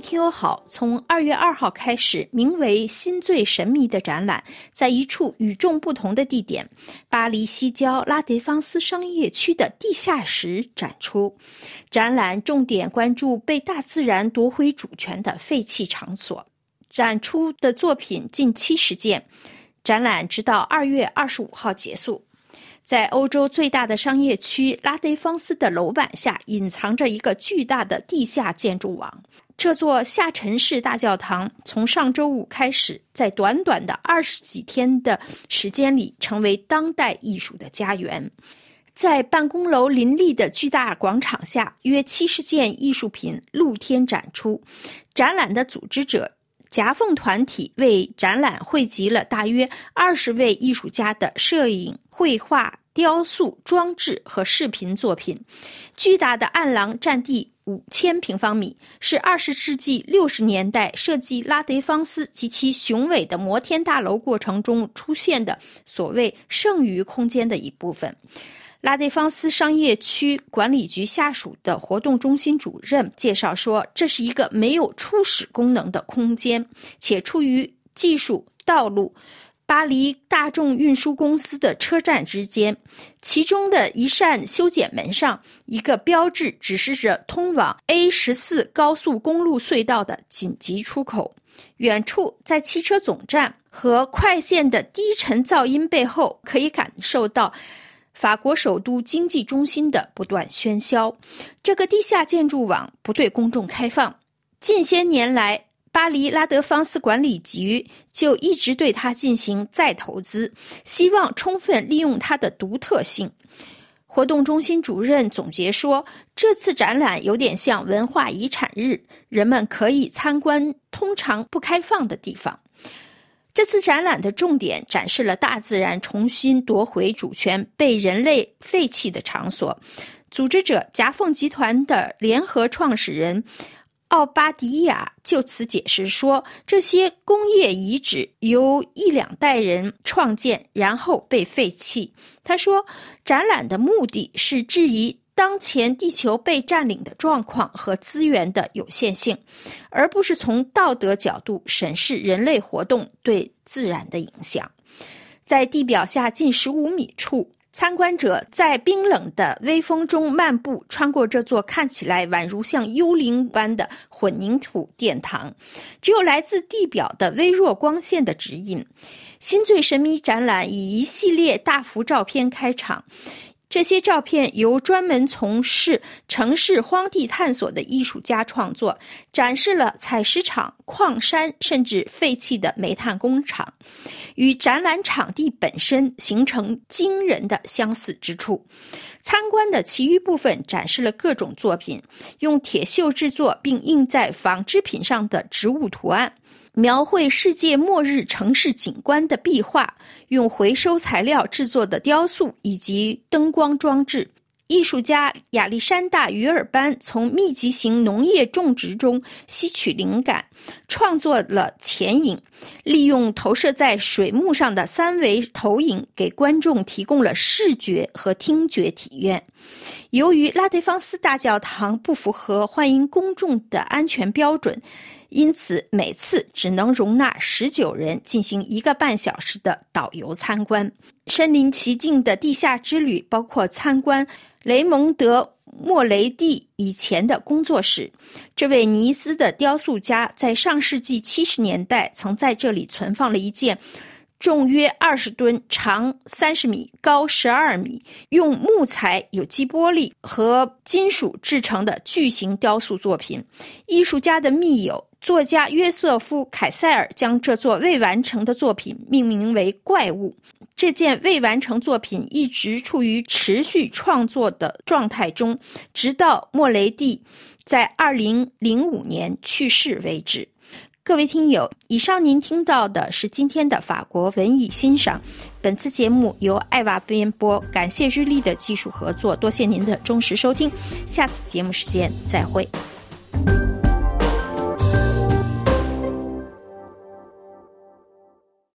听友好，从二月二号开始，名为“心最神秘”的展览，在一处与众不同的地点——巴黎西郊拉德芳斯商业区的地下室展出。展览重点关注被大自然夺回主权的废弃场所，展出的作品近七十件。展览直到二月二十五号结束。在欧洲最大的商业区拉德芳斯的楼板下，隐藏着一个巨大的地下建筑网。这座下沉式大教堂从上周五开始，在短短的二十几天的时间里，成为当代艺术的家园。在办公楼林立的巨大广场下，约七十件艺术品露天展出。展览的组织者夹缝团体为展览汇集了大约二十位艺术家的摄影。绘画、雕塑、装置和视频作品。巨大的暗廊占地五千平方米，是二十世纪六十年代设计拉德芳斯及其雄伟的摩天大楼过程中出现的所谓剩余空间的一部分。拉德芳斯商业区管理局下属的活动中心主任介绍说：“这是一个没有初始功能的空间，且处于技术道路。”巴黎大众运输公司的车站之间，其中的一扇修剪门上，一个标志指示着通往 A 十四高速公路隧道的紧急出口。远处，在汽车总站和快线的低沉噪音背后，可以感受到法国首都经济中心的不断喧嚣。这个地下建筑网不对公众开放，近些年来。巴黎拉德芳斯管理局就一直对它进行再投资，希望充分利用它的独特性。活动中心主任总结说：“这次展览有点像文化遗产日，人们可以参观通常不开放的地方。”这次展览的重点展示了大自然重新夺回主权、被人类废弃的场所。组织者夹缝集团的联合创始人。奥巴迪亚就此解释说：“这些工业遗址由一两代人创建，然后被废弃。”他说：“展览的目的是质疑当前地球被占领的状况和资源的有限性，而不是从道德角度审视人类活动对自然的影响。”在地表下近十五米处。参观者在冰冷的微风中漫步，穿过这座看起来宛如像幽灵般的混凝土殿堂。只有来自地表的微弱光线的指引。新最神秘展览以一系列大幅照片开场。这些照片由专门从事城市荒地探索的艺术家创作，展示了采石场、矿山，甚至废弃的煤炭工厂，与展览场地本身形成惊人的相似之处。参观的其余部分展示了各种作品，用铁锈制作并印在纺织品上的植物图案。描绘世界末日城市景观的壁画，用回收材料制作的雕塑以及灯光装置。艺术家亚历山大·于尔班从密集型农业种植中吸取灵感，创作了前影，利用投射在水幕上的三维投影，给观众提供了视觉和听觉体验。由于拉德芳斯大教堂不符合欢迎公众的安全标准。因此，每次只能容纳十九人进行一个半小时的导游参观。身临其境的地下之旅包括参观雷蒙德·莫雷蒂以前的工作室。这位尼斯的雕塑家在上世纪七十年代曾在这里存放了一件。重约二十吨、长三十米、高十二米，用木材、有机玻璃和金属制成的巨型雕塑作品。艺术家的密友作家约瑟夫·凯塞尔将这座未完成的作品命名为“怪物”。这件未完成作品一直处于持续创作的状态中，直到莫雷蒂在二零零五年去世为止。各位听友，以上您听到的是今天的法国文艺欣赏。本次节目由艾娃编播，感谢日丽的技术合作，多谢您的忠实收听。下次节目时间再会。